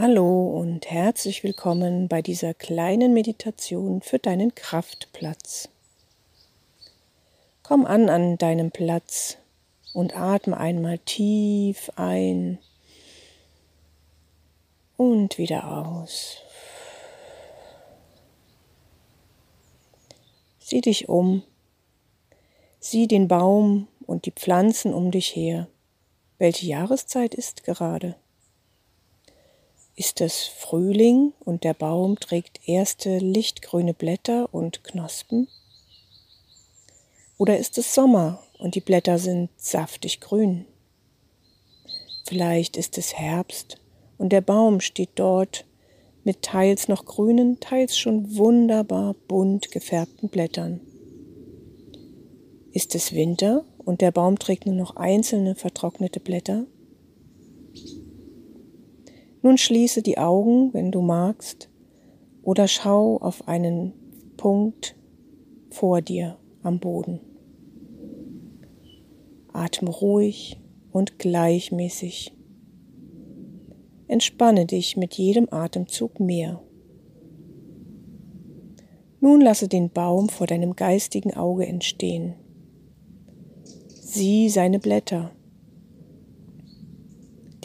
Hallo und herzlich willkommen bei dieser kleinen Meditation für deinen Kraftplatz. Komm an an deinem Platz und atme einmal tief ein und wieder aus. Sieh dich um, sieh den Baum und die Pflanzen um dich her. Welche Jahreszeit ist gerade? Ist es Frühling und der Baum trägt erste lichtgrüne Blätter und Knospen? Oder ist es Sommer und die Blätter sind saftig grün? Vielleicht ist es Herbst und der Baum steht dort mit teils noch grünen, teils schon wunderbar bunt gefärbten Blättern. Ist es Winter und der Baum trägt nur noch einzelne vertrocknete Blätter? Nun schließe die Augen, wenn du magst, oder schau auf einen Punkt vor dir am Boden. Atme ruhig und gleichmäßig. Entspanne dich mit jedem Atemzug mehr. Nun lasse den Baum vor deinem geistigen Auge entstehen. Sieh seine Blätter,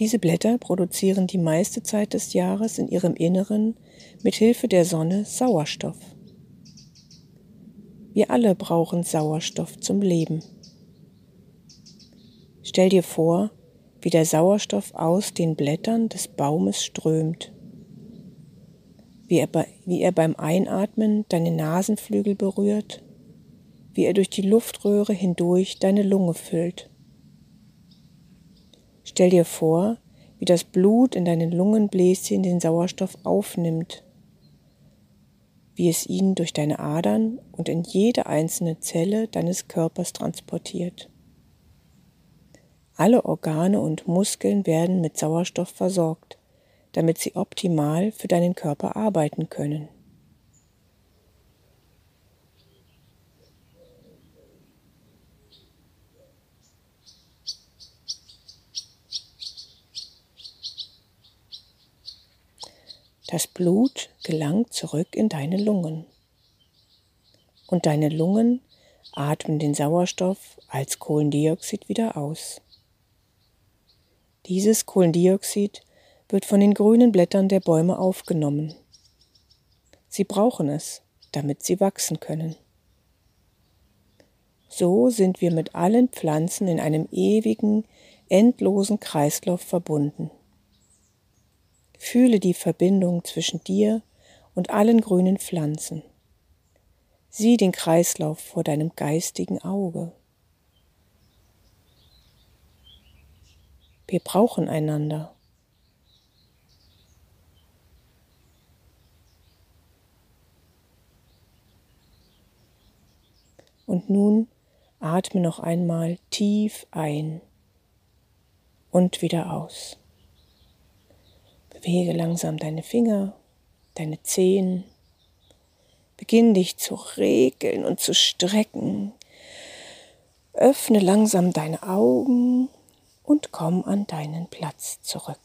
diese Blätter produzieren die meiste Zeit des Jahres in ihrem Inneren mit Hilfe der Sonne Sauerstoff. Wir alle brauchen Sauerstoff zum Leben. Stell dir vor, wie der Sauerstoff aus den Blättern des Baumes strömt, wie er, bei, wie er beim Einatmen deine Nasenflügel berührt, wie er durch die Luftröhre hindurch deine Lunge füllt. Stell dir vor, wie das Blut in deinen Lungenbläschen den Sauerstoff aufnimmt, wie es ihn durch deine Adern und in jede einzelne Zelle deines Körpers transportiert. Alle Organe und Muskeln werden mit Sauerstoff versorgt, damit sie optimal für deinen Körper arbeiten können. Das Blut gelangt zurück in deine Lungen. Und deine Lungen atmen den Sauerstoff als Kohlendioxid wieder aus. Dieses Kohlendioxid wird von den grünen Blättern der Bäume aufgenommen. Sie brauchen es, damit sie wachsen können. So sind wir mit allen Pflanzen in einem ewigen, endlosen Kreislauf verbunden. Fühle die Verbindung zwischen dir und allen grünen Pflanzen. Sieh den Kreislauf vor deinem geistigen Auge. Wir brauchen einander. Und nun atme noch einmal tief ein und wieder aus. Bewege langsam deine Finger, deine Zehen. Beginn dich zu regeln und zu strecken. Öffne langsam deine Augen und komm an deinen Platz zurück.